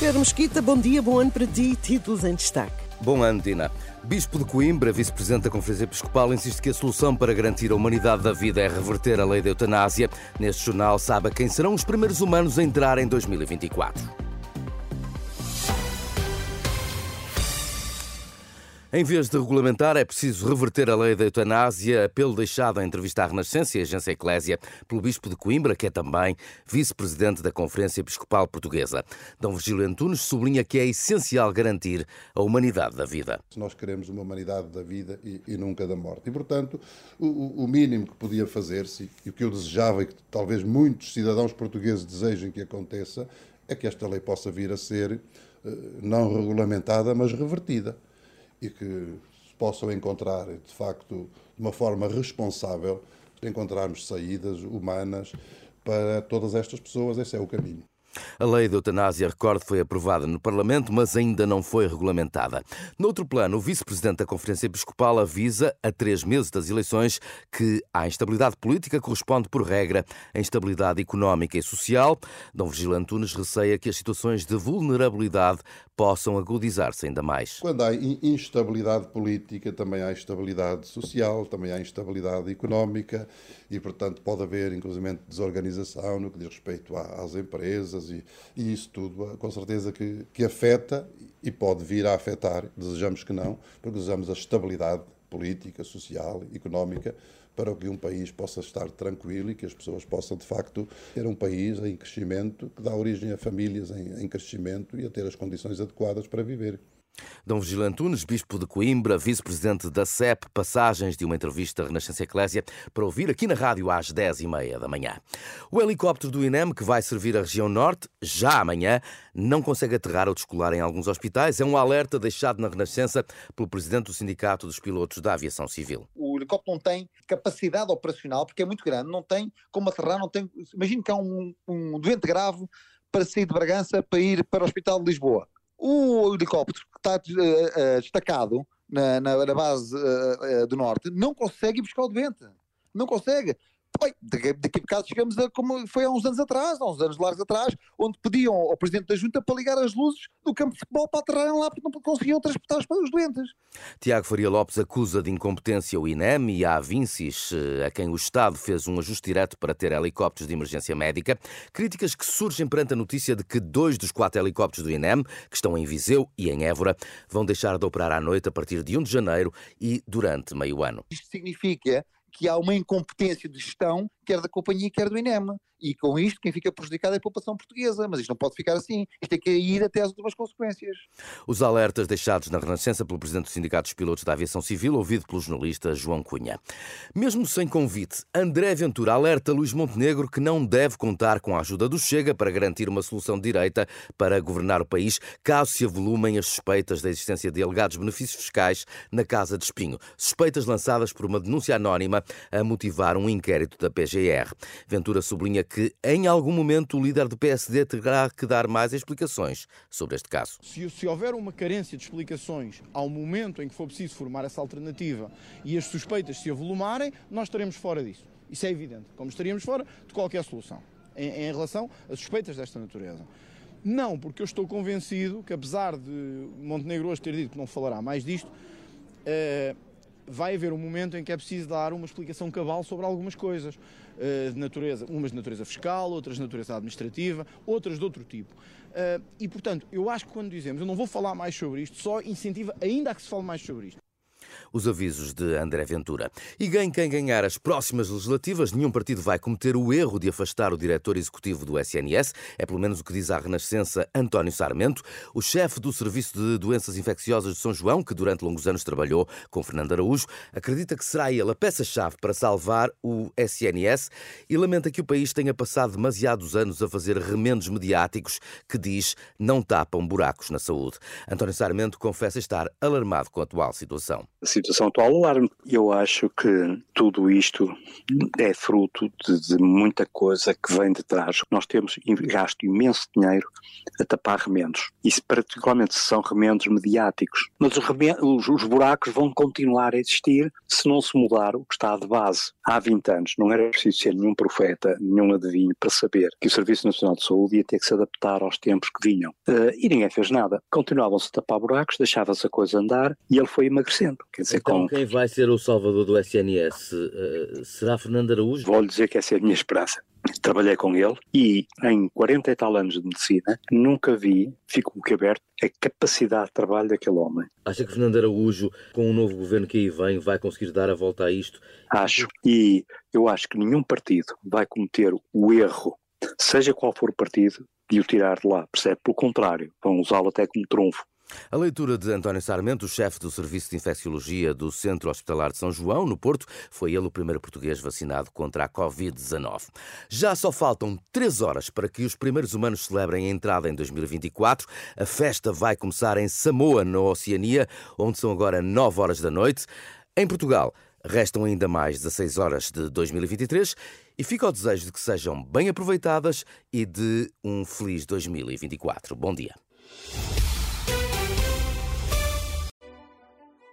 Pedro Mesquita, bom dia, bom ano para ti. Títulos em destaque. Bom ano, Dina. Bispo de Coimbra, vice-presidente da Conferência Episcopal, insiste que a solução para garantir a humanidade da vida é reverter a lei da eutanásia. Neste jornal, sabe quem serão os primeiros humanos a entrar em 2024. Em vez de regulamentar, é preciso reverter a lei da eutanásia, apelo deixado em entrevista à Renascença e Agência Eclésia pelo Bispo de Coimbra, que é também vice-presidente da Conferência Episcopal Portuguesa. Dom Virgílio Antunes sublinha que é essencial garantir a humanidade da vida. Nós queremos uma humanidade da vida e, e nunca da morte. E, portanto, o, o mínimo que podia fazer-se e o que eu desejava e que talvez muitos cidadãos portugueses desejem que aconteça é que esta lei possa vir a ser eh, não regulamentada, mas revertida e que possam encontrar, de facto, de uma forma responsável, encontrarmos saídas humanas para todas estas pessoas. Esse é o caminho. A lei de eutanásia, recordo, foi aprovada no Parlamento, mas ainda não foi regulamentada. Noutro plano, o vice-presidente da Conferência Episcopal avisa, a três meses das eleições, que à instabilidade política corresponde, por regra, a instabilidade económica e social. Dom Virgílio Antunes receia que as situações de vulnerabilidade possam agudizar-se ainda mais. Quando há instabilidade política, também há instabilidade social, também há instabilidade económica e, portanto, pode haver, inclusive, desorganização no que diz respeito às empresas e, e isso tudo, com certeza, que, que afeta e pode vir a afetar, desejamos que não, porque desejamos a estabilidade política, social, económica, para que um país possa estar tranquilo e que as pessoas possam, de facto, ter um país em crescimento, que dá origem a famílias em, em crescimento e a ter as condições adequadas para viver. Dom Vigilante Antunes, Bispo de Coimbra, Vice-Presidente da CEP, passagens de uma entrevista à Renascença Eclésia para ouvir aqui na rádio às 10h30 da manhã. O helicóptero do INEM, que vai servir a região norte, já amanhã, não consegue aterrar ou descolar em alguns hospitais. É um alerta deixado na Renascença pelo Presidente do Sindicato dos Pilotos da Aviação Civil. O helicóptero não tem capacidade operacional, porque é muito grande, não tem como aterrar, não tem... Imagino que há um, um doente grave para sair de Bragança para ir para o Hospital de Lisboa o helicóptero está uh, destacado na, na, na base uh, do norte não consegue buscar o doente. Não consegue. Oi, daqui, a bocado chegamos a como foi há uns anos atrás, há uns anos largos atrás, onde pediam ao Presidente da Junta para ligar as luzes do campo de futebol para aterrarem lá porque não conseguiam transportar os doentes. Tiago Faria Lopes acusa de incompetência o INEM e a Avincis, eh, a quem o Estado fez um ajuste direto para ter helicópteros de emergência médica. Críticas que surgem perante a notícia de que dois dos quatro helicópteros do INEM, que estão em Viseu e em Évora, vão deixar de operar à noite a partir de 1 de janeiro e durante meio ano. Isto significa que há uma incompetência de gestão, quer da companhia, quer do INEM. E com isto, quem fica prejudicado é a população portuguesa. Mas isto não pode ficar assim. Isto tem que ir até às últimas consequências. Os alertas deixados na Renascença pelo Presidente do Sindicato dos Pilotos da Aviação Civil, ouvido pelo jornalista João Cunha. Mesmo sem convite, André Ventura alerta Luís Montenegro que não deve contar com a ajuda do Chega para garantir uma solução direita para governar o país, caso se avolumem as suspeitas da existência de alegados benefícios fiscais na Casa de Espinho. Suspeitas lançadas por uma denúncia anónima a motivar um inquérito da PGR. Ventura sublinha que, em algum momento, o líder do PSD terá que dar mais explicações sobre este caso. Se, se houver uma carência de explicações ao momento em que for preciso formar essa alternativa e as suspeitas se avolumarem, nós estaremos fora disso. Isso é evidente, como estaríamos fora de qualquer solução em, em relação a suspeitas desta natureza. Não, porque eu estou convencido que, apesar de Montenegro hoje ter dito que não falará mais disto, eh, vai haver um momento em que é preciso dar uma explicação cabal sobre algumas coisas, uh, de natureza, umas de natureza fiscal, outras de natureza administrativa, outras de outro tipo. Uh, e, portanto, eu acho que quando dizemos eu não vou falar mais sobre isto, só incentiva ainda a que se fale mais sobre isto. Os avisos de André Ventura. E ganhe quem ganhar as próximas legislativas, nenhum partido vai cometer o erro de afastar o diretor executivo do SNS, é pelo menos o que diz à Renascença António Sarmento, o chefe do Serviço de Doenças Infecciosas de São João, que durante longos anos trabalhou com Fernando Araújo, acredita que será ele a peça-chave para salvar o SNS e lamenta que o país tenha passado demasiados anos a fazer remendos mediáticos que diz não tapam buracos na saúde. António Sarmento confessa estar alarmado com a atual situação. Situação atual alarme. Eu acho que tudo isto é fruto de, de muita coisa que vem de trás. Nós temos gasto imenso dinheiro a tapar remendos. Isso particularmente se são remendos mediáticos. Mas os, remendos, os, buracos vão continuar a existir se não se mudar o que está de base. Há 20 anos não era preciso ser nenhum profeta, nenhum adivinho para saber que o Serviço Nacional de Saúde ia ter que se adaptar aos tempos que vinham. Uh, e ninguém fez nada. Continuavam-se a tapar buracos, deixava-se a coisa andar e ele foi emagrecendo. Quer dizer, então, com... quem vai ser o salvador do SNS? Uh, eh, será Fernando Araújo? Vou-lhe dizer que essa é a minha esperança. Trabalhei com ele e em 40 e tal anos de medicina nunca vi, fico que aberto, a capacidade de trabalho daquele homem. Acha que Fernando Araújo, com o novo governo que aí vem, vai conseguir dar a volta a isto? Acho. E eu acho que nenhum partido vai cometer o erro, seja qual for o partido, de o tirar de lá, percebe? Pelo contrário, vão usá-lo até como trunfo. A leitura de António Sarmento, chefe do Serviço de Infecciologia do Centro Hospitalar de São João, no Porto, foi ele o primeiro português vacinado contra a Covid-19. Já só faltam três horas para que os primeiros humanos celebrem a entrada em 2024. A festa vai começar em Samoa, na Oceania, onde são agora nove horas da noite. Em Portugal, restam ainda mais 16 horas de 2023 e fica o desejo de que sejam bem aproveitadas e de um feliz 2024. Bom dia.